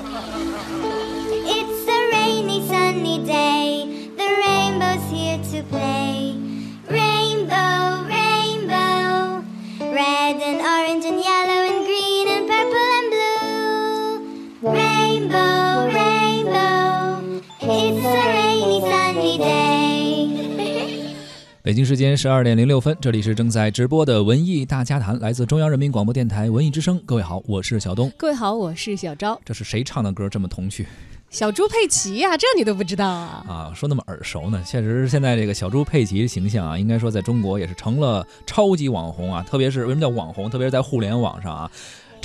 It's a rainy, sunny day. The rainbow's here to play. 北京时间十二点零六分，这里是正在直播的文艺大家谈，来自中央人民广播电台文艺之声。各位好，我是小东。各位好，我是小昭。这是谁唱的歌这么童趣小猪佩奇呀、这你都不知道啊？啊？说那么耳熟呢？确实，现在这个小猪佩奇的形象啊，应该说在中国也是成了超级网红啊。特别是为什么叫网红？特别是在互联网上啊，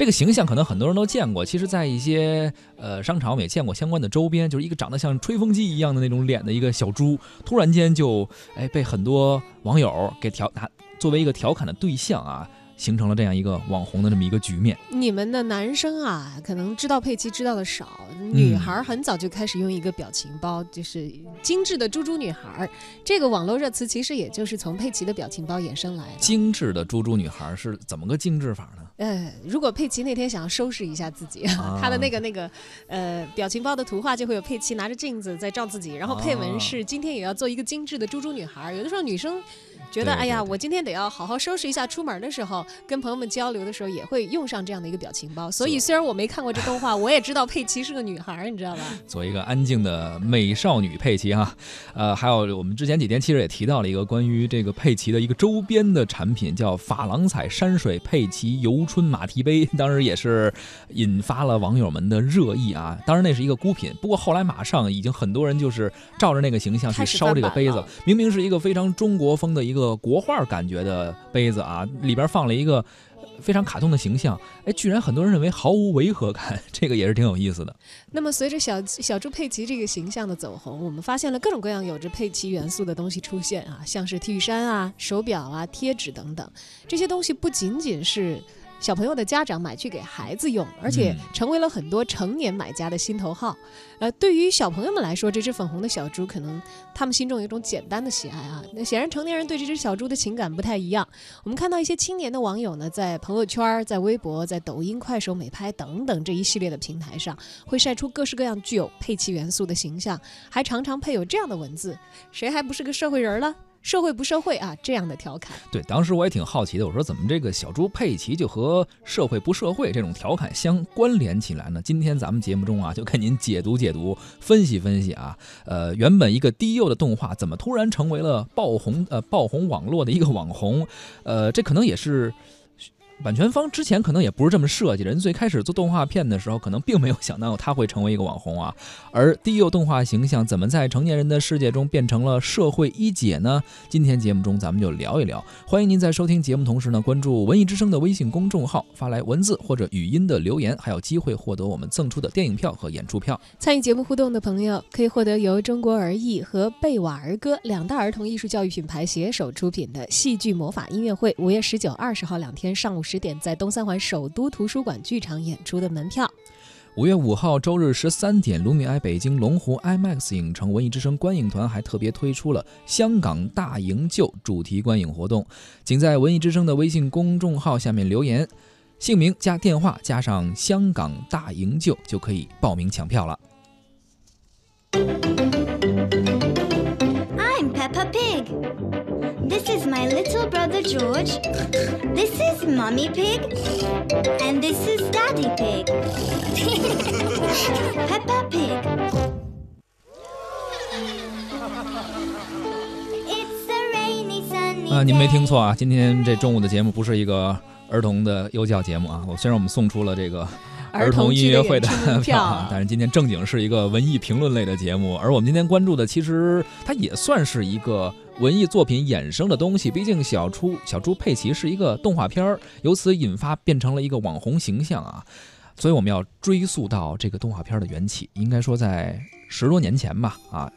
这个形象可能很多人都见过。其实，在一些呃商场我们也见过相关的周边，就是一个长得像吹风机一样的那种脸的一个小猪，突然间就哎被很多网友给调拿作为一个调侃的对象啊，形成了这样一个网红的这么一个局面。你们的男生啊，可能知道佩奇知道的少，女孩很早就开始用一个表情包，就是精致的猪猪女孩。这个网络热词其实也就是从佩奇的表情包衍生来的。精致的猪猪女孩是怎么个精致法呢？呃，如果佩奇那天想要收拾一下自己，啊他的那个那个呃表情包的图画就会有佩奇拿着镜子在照自己，然后配文是今天也要做一个精致的猪猪女孩儿。有的时候女生觉得哎呀，我今天得要好好收拾一下，出门的时候跟朋友们交流的时候也会用上这样的一个表情包。所以虽然我没看过这动画，我也知道佩奇是个女孩，你知道吧？做一个安静的美少女佩奇哈，呃，还有我们之前几天其实也提到了一个关于这个佩奇的一个周边的产品，叫珐琅彩山水佩奇游春马蹄杯，当时也是引发了网友们的热议啊。当然那是一个孤品，不过后来马上已经很多人就是照着那个形象去烧这个杯子了，明明是一个非常中国风的一个个国画感觉的杯子啊，里边放了一个。非常卡通的形象，哎，居然很多人认为毫无违和感，这个也是挺有意思的。那么随着小小猪佩奇这个形象的走红，我们发现了各种各样有着佩奇元素的东西出现啊，像是 T 恤衫啊、手表啊、贴纸等等，这些东西不仅仅是。小朋友的家长买去给孩子用，而且嗯成为了很多成年买家的心头好。呃，对于小朋友们来说，这只粉红的小猪可能他们心中有一种简单的喜爱啊。那显然成年人对这只小猪的情感不太一样。我们看到一些青年的网友呢，在朋友圈、在微博、在抖音、快手、美拍等等这一系列的平台上，会晒出各式各样具有佩奇元素的形象，还常常配有这样的文字：“谁还不是个社会人了？社会不社会啊？”这样的调侃。对，当时我也挺好奇的，我说怎么这个小猪佩奇就和社会不社会这种调侃相关联起来呢？今天咱们节目中啊，就给您解读解读、分析分析啊。呃，原本一个低幼的动画，怎么突然成为了爆红呃爆红网络的一个网红？呃，这可能也是。版权方之前可能也不是这么设计的，人最开始做动画片的时候，可能并没有想到他会成为一个网红啊。而低幼动画形象怎么在成年人的世界中变成了社会一姐呢？今天节目中咱们就聊一聊。欢迎您在收听节目同时呢，关注文艺之声的微信公众号，发来文字或者语音的留言，还有机会获得我们赠出的电影票和演出票。参与节目互动的朋友可以获得由中国儿艺和贝瓦儿歌两大儿童艺术教育品牌携手出品的戏剧魔法音乐会，五月十九、二十号两天上午十十点在东三环首都图书馆剧场演出的门票。五月五号周日十三点，卢米埃北京龙湖 IMAX 影城文艺之声观影团还特别推出了香港大营救主题观影活动，请在文艺之声的微信公众号下面留言，姓名加电话加上香港大营救就可以报名抢票了。This is my little brother George. This is Mummy Pig. And this is Daddy Pig. Peppa Pig. It's a rainy, sunny 啊，您没听错啊，今天这中午的节目不是一个儿童的幼教节目啊。我虽然我们送出了这个儿童音乐会的票啊，但是今天正经是一个文艺评论类的节目，而我们今天关注的其实它也算是一个文艺作品衍生的东西。毕竟小猪小猪佩奇是一个动画片儿，由此引发变成了一个网红形象啊。所以我们要追溯到这个动画片的缘起，应该说在十多年前吧啊。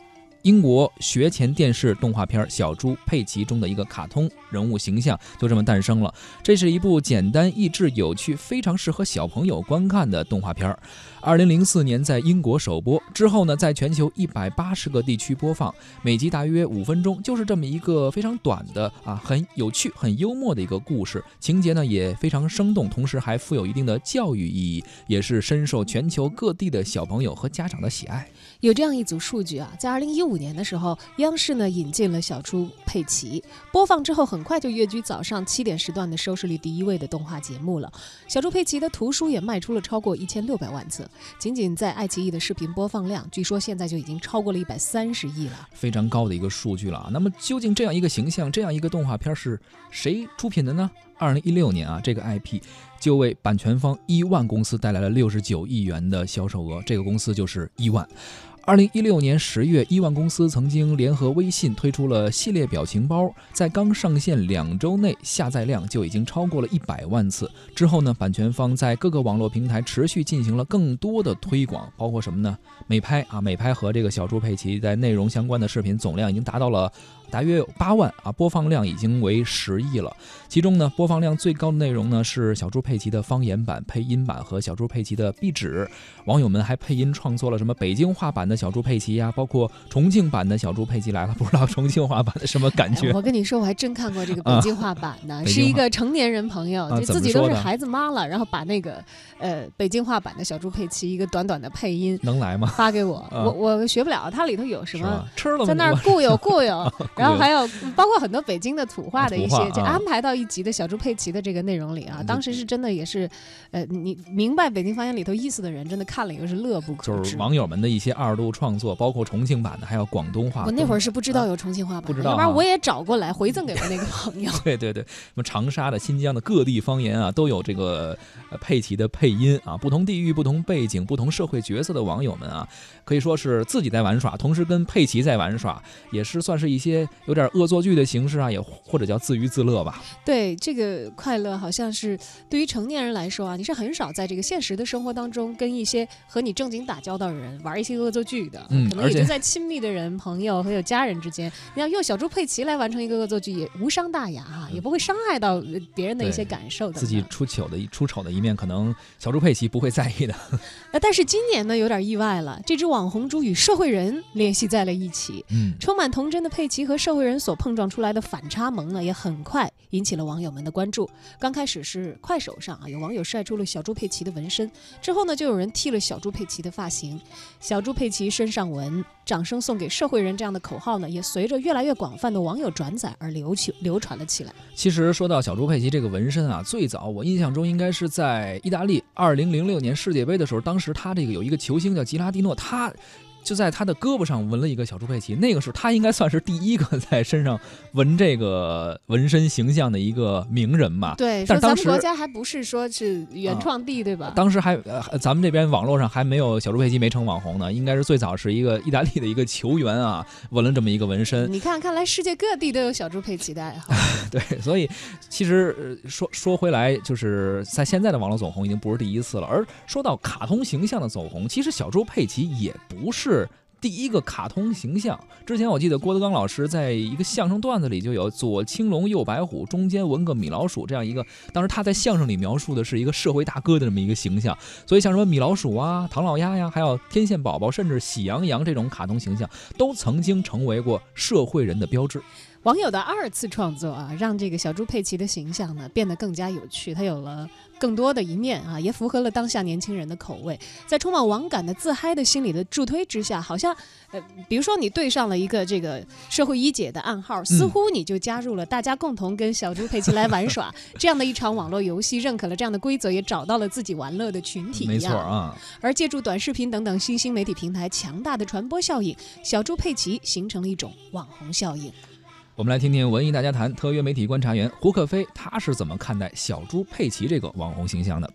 英国学前电视动画片《小猪佩奇》中的一个卡通人物形象，就这么诞生了。这是一部简单益智、有趣、非常适合小朋友观看的动画片。二零零四年在英国首播之后呢，在全球一百八十个地区播放，每集大约五分钟，就是这么一个非常短的啊，很有趣、很幽默的一个故事，情节呢也非常生动，同时还富有一定的教育意义，也是深受全球各地的小朋友和家长的喜爱。有这样一组数据啊，在二零一五五年的时候，央视呢引进了小猪佩奇，播放之后很快就跃居早上七点时段的收视率第一位的动画节目了。小猪佩奇的图书也卖出了超过一千六百万册。仅仅在爱奇艺的视频播放量，据说现在就已经超过了一百三十亿了，非常高的一个数据了啊！那么究竟这样一个形象，这样一个动画片是谁出品的呢？二零一六年啊，这个 IP 就为版权方伊万公司带来了六十九亿元的销售额，这个公司就是伊万。二零一六年十月，伊万公司曾经联合微信推出了系列表情包，在刚上线两周内，下载量就已经超过了一百万次。之后呢，版权方在各个网络平台持续进行了更多的推广，包括什么呢？美拍啊，美拍和这个小猪佩奇在内容相关的视频总量已经达到了。大约有八万啊，播放量已经为十亿了。其中呢，播放量最高的内容呢是小猪佩奇的方言版、配音版和小猪佩奇的壁纸。网友们还配音创作了什么北京话版的小猪佩奇呀，包括重庆版的小猪佩奇来了。不知道重庆话版的什么感觉？我跟你说，我还真看过这个北京话版的，是一个成年人朋友，就自己都是孩子妈了，然后把那个呃北京话版的小猪佩奇一个短短的配音能来吗？发给我，我我学不了，它里头有什么？吃了在那儿固有固有。然后还有包括很多北京的土话的一些，就安排到一集的小猪佩奇的这个内容里啊。当时是真的也是，呃，你明白北京方言里头意思的人，真的看了以后是乐不可支。就是网友们的一些二度创作，包括重庆版的，还有广东话。我那会儿是不知道有重庆话版，不知道，要不然我也找过来回赠给了那个朋友。对对对，什么长沙的、新疆的各地方言啊，都有这个佩奇的配音啊。不同地域、不同背景、不同社会角色的网友们啊，可以说是自己在玩耍，同时跟佩奇在玩耍，也是算是一些有点。恶作剧的形式啊，也或者叫自娱自乐吧。对，这个快乐好像是对于成年人来说啊，你是很少在这个现实的生活当中跟一些和你正经打交道的人玩一些恶作剧的。嗯，可能也就在亲密的人、朋友还有家人之间，你要用小猪佩奇来完成一个恶作剧，也无伤大雅哈，也不会伤害到别人的一些感受的。自己出糗的出丑的一面，可能小猪佩奇不会在意的。那，但是今年呢，有点意外了，这只网红猪与社会人联系在了一起。嗯，充满童真的佩奇和社会人。所碰撞出来的反差萌呢，也很快引起了网友们的关注。刚开始是快手上啊，有网友晒出了小猪佩奇的纹身，之后呢，就有人剃了小猪佩奇的发型。小猪佩奇身上纹，掌声送给社会人这样的口号呢，也随着越来越广泛的网友转载而流起流传了起来。其实说到小猪佩奇这个纹身啊，最早我印象中应该是在意大利二零零六年世界杯的时候，当时他这个有一个球星叫吉拉蒂诺，他。就在他的胳膊上纹了一个小猪佩奇，那个时候他应该算是第一个在身上纹这个纹身形象的一个名人吧？对，但咱们国家还不是说是原创地对吧？当时还呃，咱们这边网络上还没有小猪佩奇没成网红呢，应该是最早是一个意大利的一个球员啊纹了这么一个纹身。你看，看来世界各地都有小猪佩奇的爱好。对，所以其实说说回来，就是在现在的网络走红已经不是第一次了。而说到卡通形象的走红，其实小猪佩奇也不是。是第一个卡通形象。之前我记得郭德纲老师在一个相声段子里就有左青龙右白虎，中间纹个米老鼠这样一个。当时他在相声里描述的是一个社会大哥的这么一个形象。所以像什么米老鼠啊、唐老鸭呀，还有天线宝宝，甚至喜羊羊这种卡通形象，都曾经成为过社会人的标志。网友的二次创作啊，让这个小猪佩奇的形象呢变得更加有趣，它有了更多的一面啊，也符合了当下年轻人的口味。在充满网感的自嗨的心理的助推之下，好像呃，比如说你对上了一个这个社会一姐的暗号，似乎你就加入了大家共同跟小猪佩奇来玩耍这样的一场网络游戏，认可了这样的规则，也找到了自己玩乐的群体。没错啊。而借助短视频等等新兴媒体平台强大的传播效应，小猪佩奇形成了一种网红效应。我们来听听文艺大家谈特约媒体观察员胡可飞，他是怎么看待小猪佩奇这个网红形象的？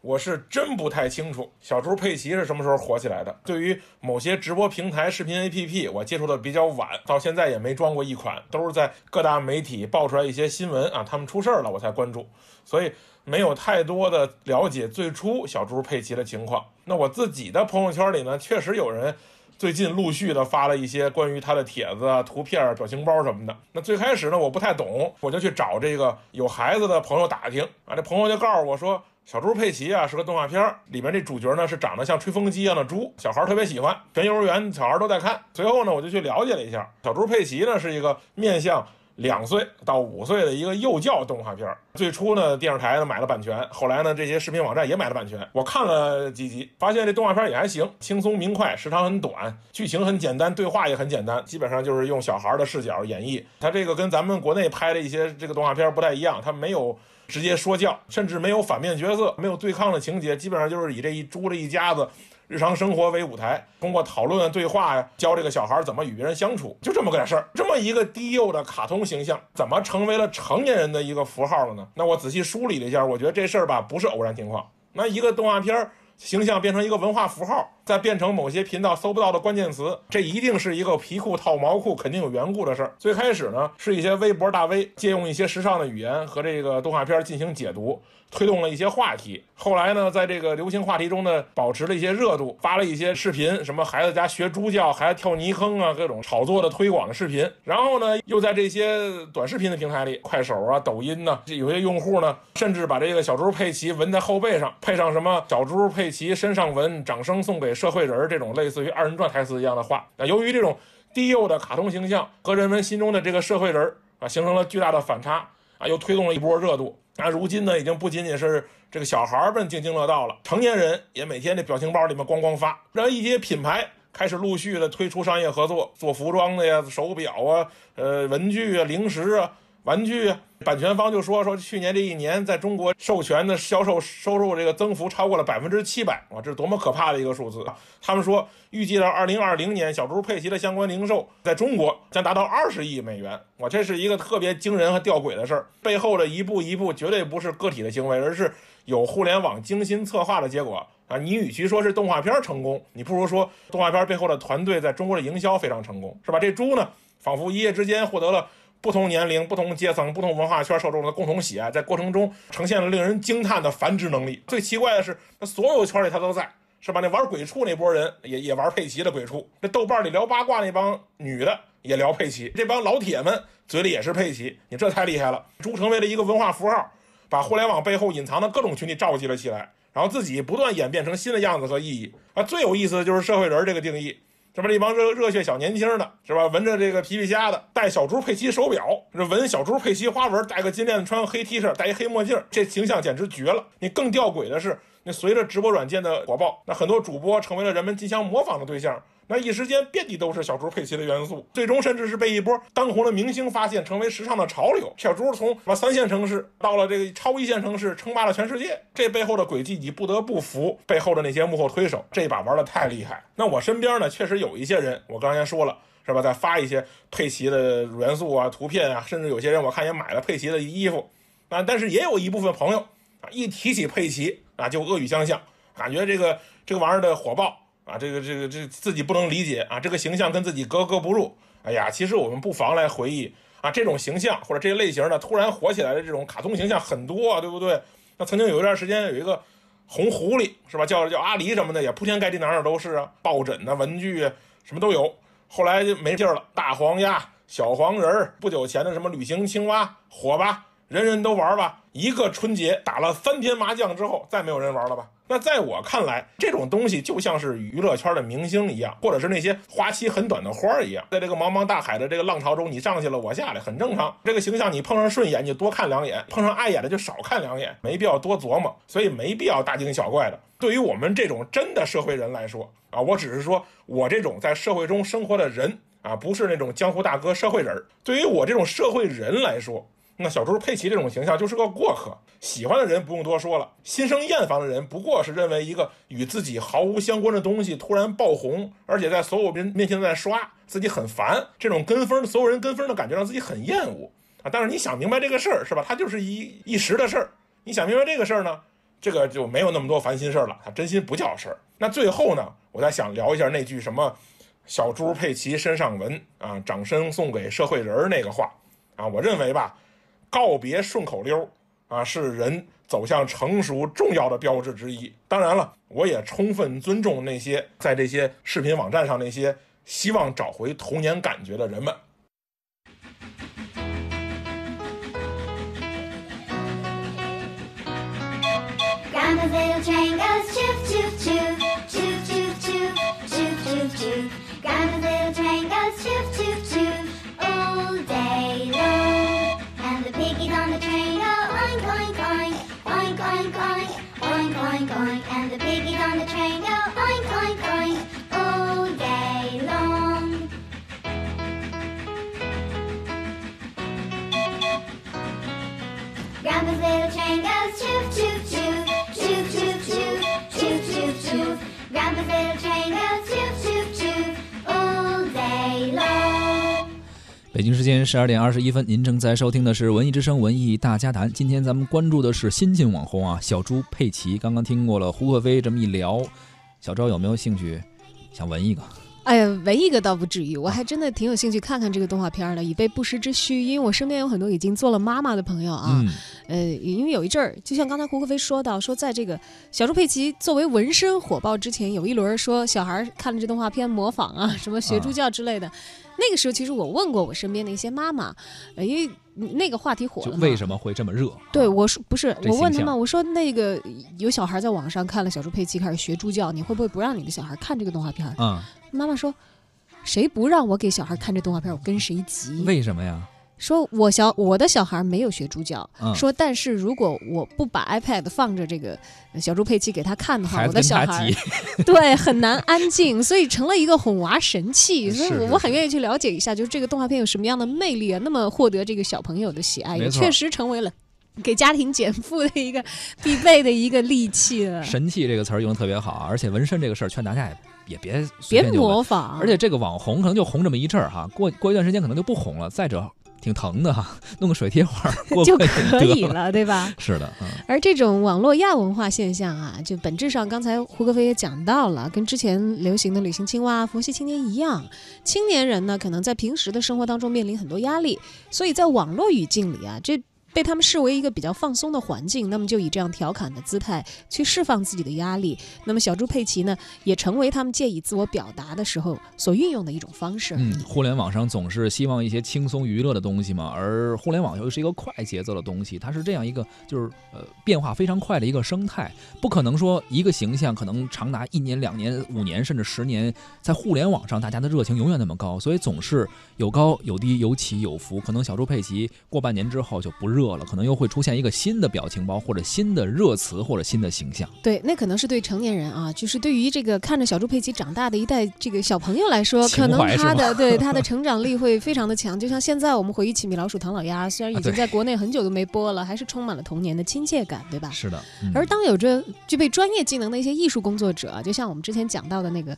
我是真不太清楚小猪佩奇是什么时候火起来的。对于某些直播平台、视频 APP，我接触的比较晚，到现在也没装过一款，都是在各大媒体爆出来一些新闻啊，他们出事儿了我才关注，所以没有太多的了解最初小猪佩奇的情况。那我自己的朋友圈里呢，确实有人。最近陆续的发了一些关于他的帖子啊、图片、表情包什么的。那最开始呢，我不太懂，我就去找这个有孩子的朋友打听啊，这朋友就告诉我说。小猪佩奇啊，是个动画片里面这主角呢是长得像吹风机一样的猪，小孩特别喜欢，全幼儿园小孩都在看。随后呢，我就去了解了一下，小猪佩奇呢是一个面向两岁到五岁的一个幼教动画片。最初呢，电视台呢买了版权，后来呢，这些视频网站也买了版权。我看了几集，发现这动画片也还行，轻松明快，时长很短，剧情很简单，对话也很简单，基本上就是用小孩的视角演绎。它这个跟咱们国内拍的一些这个动画片不太一样，它没有。直接说教，甚至没有反面角色，没有对抗的情节，基本上就是以这一猪的一家子日常生活为舞台，通过讨论对话呀，教这个小孩怎么与别人相处，就这么个点事儿。这么一个低幼的卡通形象，怎么成为了成年人的一个符号了呢？那我仔细梳理了一下，我觉得这事儿吧不是偶然情况。那一个动画片儿。形象变成一个文化符号，再变成某些频道搜不到的关键词，这一定是一个皮裤套毛裤，肯定有缘故的事儿。最开始呢，是一些微博大 V 借用一些时尚的语言和这个动画片进行解读。推动了一些话题，后来呢，在这个流行话题中呢，保持了一些热度，发了一些视频，什么孩子家学猪叫，孩子跳泥坑啊，各种炒作的推广的视频。然后呢，又在这些短视频的平台里，快手啊、抖音呢，有些用户呢，甚至把这个小猪佩奇纹在后背上，配上什么“小猪佩奇身上纹，掌声送给社会人”这种类似于二人转台词一样的话。那由于这种低幼的卡通形象和人们心中的这个社会人啊，形成了巨大的反差啊，又推动了一波热度。那如今呢，已经不仅仅是这个小孩们津津乐道了，成年人也每天这表情包里面咣咣发，让一些品牌开始陆续的推出商业合作，做服装的呀、手表啊、呃文具啊、零食啊。玩具啊，版权方就说说去年这一年在中国授权的销售收入这个增幅超过了百分之七百啊，这是多么可怕的一个数字！他们说预计到二零二零年，小猪佩奇的相关零售在中国将达到二十亿美元，哇，这是一个特别惊人和吊诡的事儿。背后的一步一步绝对不是个体的行为，而是有互联网精心策划的结果啊！你与其说是动画片成功，你不如说动画片背后的团队在中国的营销非常成功，是吧？这猪呢，仿佛一夜之间获得了。不同年龄、不同阶层、不同文化圈受众的共同喜爱，在过程中呈现了令人惊叹的繁殖能力。最奇怪的是，那所有圈里他都在，是吧？那玩鬼畜那波人也也玩佩奇的鬼畜。那豆瓣里聊八卦那帮女的也聊佩奇，这帮老铁们嘴里也是佩奇。你这太厉害了，猪成为了一个文化符号，把互联网背后隐藏的各种群体召集了起来，然后自己不断演变成新的样子和意义。啊，最有意思的就是社会人这个定义。这不，一帮热热血小年轻的，是吧？闻着这个皮皮虾的，戴小猪佩奇手表，这闻小猪佩奇花纹，戴个金链子，穿个黑 T 恤，戴一黑墨镜，这形象简直绝了。你更吊诡的是，那随着直播软件的火爆，那很多主播成为了人们竞相模仿的对象。那一时间遍地都是小猪佩奇的元素，最终甚至是被一波当红的明星发现，成为时尚的潮流。小猪从什么三线城市到了这个超一线城市，称霸了全世界。这背后的轨迹，你不得不服背后的那些幕后推手，这把玩的太厉害。那我身边呢，确实有一些人，我刚才说了，是吧？在发一些佩奇的元素啊、图片啊，甚至有些人我看也买了佩奇的衣服啊。但是也有一部分朋友啊，一提起佩奇啊，就恶语相向，感觉这个这个玩意儿的火爆。啊，这个这个这自己不能理解啊，这个形象跟自己格格不入。哎呀，其实我们不妨来回忆啊，这种形象或者这些类型的突然火起来的这种卡通形象很多，啊，对不对？那曾经有一段时间有一个红狐狸是吧？叫叫阿狸什么的，也铺天盖地哪哪都是啊，抱枕呐、文具啊，什么都有。后来就没劲儿了，大黄鸭、小黄人儿，不久前的什么旅行青蛙火吧，人人都玩吧。一个春节打了三天麻将之后，再没有人玩了吧？那在我看来，这种东西就像是娱乐圈的明星一样，或者是那些花期很短的花儿一样，在这个茫茫大海的这个浪潮中，你上去了，我下来，很正常。这个形象你碰上顺眼，你就多看两眼；碰上碍眼的，就少看两眼，没必要多琢磨，所以没必要大惊小怪的。对于我们这种真的社会人来说啊，我只是说我这种在社会中生活的人啊，不是那种江湖大哥社会人儿。对于我这种社会人来说。那小猪佩奇这种形象就是个过客，喜欢的人不用多说了，心生厌烦的人不过是认为一个与自己毫无相关的东西突然爆红，而且在所有人面前在刷，自己很烦，这种跟风，所有人跟风的感觉让自己很厌恶啊。但是你想明白这个事儿是吧？它就是一一时的事儿。你想明白这个事儿呢，这个就没有那么多烦心事儿了，它真心不叫事儿。那最后呢，我再想聊一下那句什么“小猪佩奇身上纹啊，掌声送给社会人”那个话啊，我认为吧。告别顺口溜啊，是人走向成熟重要的标志之一。当然了，我也充分尊重那些在这些视频网站上那些希望找回童年感觉的人们。Grandpa's little train goes choo choo choo, choo choo choo, choo choo choo. Grandpa's little train goes choo choo choo 时间十二点二十一分，您正在收听的是《文艺之声·文艺大家谈》。今天咱们关注的是新晋网红啊，小猪佩奇。刚刚听过了胡可飞这么一聊，小昭有没有兴趣想纹一个？哎呀，纹一个倒不至于，我还真的挺有兴趣看看这个动画片儿的，以备不时之需。因为我身边有很多已经做了妈妈的朋友啊，嗯，呃，因为有一阵儿，就像刚才胡可飞说到，说在这个小猪佩奇作为纹身火爆之前，有一轮说小孩儿看了这动画片模仿啊，什么学猪叫之类的。那个时候，其实我问过我身边的一些妈妈，呃，因为那个话题火了，就为什么会这么热？对，啊我说不是，我问他们，我说那个有小孩在网上看了小猪佩奇开始学猪叫，你会不会不让你的小孩看这个动画片儿？啊、妈妈说，谁不让我给小孩看这动画片，我跟谁急。为什么呀？说我小我的小孩没有学猪叫，嗯说但是如果我不把 iPad 放着这个呃小猪佩奇给他看的话，我的小孩急，对很难安静，所以成了一个哄娃神器。所以我我很愿意去了解一下，就是这个动画片有什么样的魅力啊？那么获得这个小朋友的喜爱，也确实成为了。给家庭减负的一个 必备的一个利器了，神器这个词儿用的特别好啊，而且纹身这个事儿，劝大家也也别别模仿。而且这个网红可能就红这么一阵儿哈，过过一段时间可能就不红了。再者，挺疼的哈，弄个水贴画 儿就可以了。对吧？是的，嗯，而这种网络亚文化现象啊，就本质上，刚才胡歌飞也讲到了，跟之前流行的旅行青蛙、佛系青年一样，青年人呢，可能在平时的生活当中面临很多压力，所以在网络语境里啊，这。被他们视为一个比较放松的环境，那么就以这样调侃的姿态去释放自己的压力。那么小猪佩奇呢，也成为他们借以自我表达的时候所运用的一种方式。嗯，互联网上总是希望一些轻松娱乐的东西嘛，而互联网又是一个快节奏的东西，它是这样一个就是呃变化非常快的一个生态，不可能说一个形象可能长达一年、两年、五年甚至十年，在互联网上大家的热情永远那么高，所以总是有高有低，有起有伏。可能小猪佩奇过半年之后就不热了，可能又会出现一个新的表情包或者新的热词或者新的形象。对，那可能是对成年人啊，就是对于这个看着小猪佩奇长大的一代这个小朋友来说，可能他的 对他的成长力会非常的强。就像现在我们回忆起米老鼠、唐老鸭，虽然已经在国内很久都没播了，还是充满了童年的亲切感，对吧？是的，嗯而当有着具备专业技能的一些艺术工作者啊，就像我们之前讲到的那个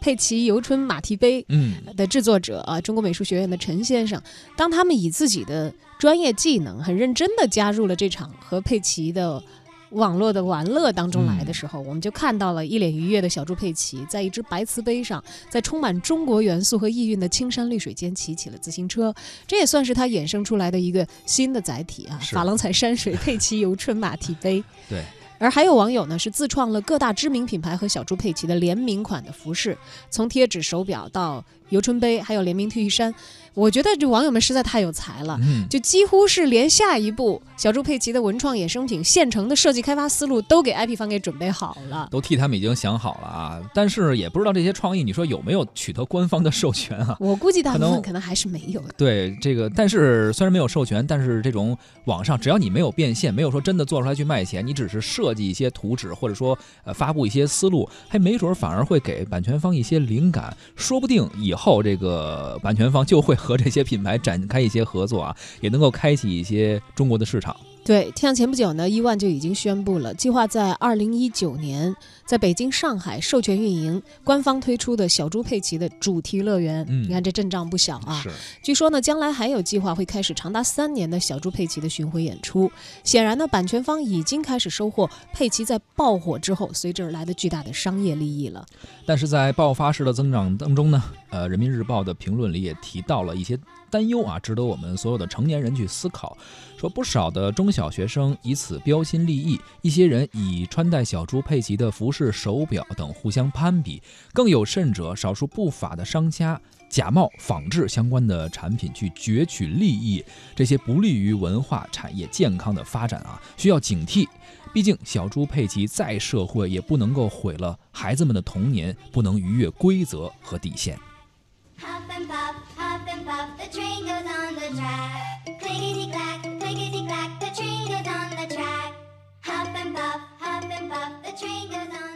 佩奇游春马蹄杯，嗯，的制作者啊，中国美术学院的陈先生，当他们以自己的专业技能很认真的加入了这场和佩奇的网络的玩乐当中来的时候，我们就看到了一脸愉悦的小猪佩奇，在一只白瓷杯上，在充满中国元素和意蕴的青山绿水间骑起了自行车，这也算是他衍生出来的一个新的载体啊，珐琅彩山水佩奇游春马蹄杯。对。而还有网友呢，是自创了各大知名品牌和小猪佩奇的联名款的服饰，从贴纸、手表到游春杯，还有联名 T 恤衫。我觉得这网友们实在太有才了，嗯，就几乎是连下一步小猪佩奇的文创衍生品现成的设计开发思路都给 IP 方给准备好了。都替他们已经想好了啊，但是也不知道这些创意，你说有没有取得官方的授权啊？我估计大部可能分可能还是没有的。对这个，但是虽然没有授权，但是这种网上只要你没有变现，没有说真的做出来去卖钱，你只是设计一些图纸，或者说呃发布一些思路，还没准儿反而会给版权方一些灵感，说不定以后这个版权方就会和这些品牌展开一些合作啊，也能够开启一些中国的市场。对，像前不久呢，伊万就已经宣布了，计划在二零一九年在北京、上海授权运营，官方推出的小猪佩奇的主题乐园。嗯你看这阵仗不小啊！是据说呢，将来还有计划会开始长达三年的小猪佩奇的巡回演出。显然呢，版权方已经开始收获佩奇在爆火之后随之而来的巨大的商业利益了。但是在爆发式的增长当中呢，呃，人民日报的评论里也提到了一些担忧啊，值得我们所有的成年人去思考。说不少的中小学生以此标新立异，一些人以穿戴小猪佩奇的服饰、手表等互相攀比，更有甚者，少数不法的商家。假冒仿制相关的产品去攫取利益，这些不利于文化产业健康的发展啊，需要警惕。毕竟，小猪佩奇再社会，也不能够毁了孩子们的童年，不能逾越规则和底线。Huff and puff, huff and puff, the train goes on the track. Clickety clack, clickety clack, the train goes on the track. Huff and puff, huff and puff, the train goes on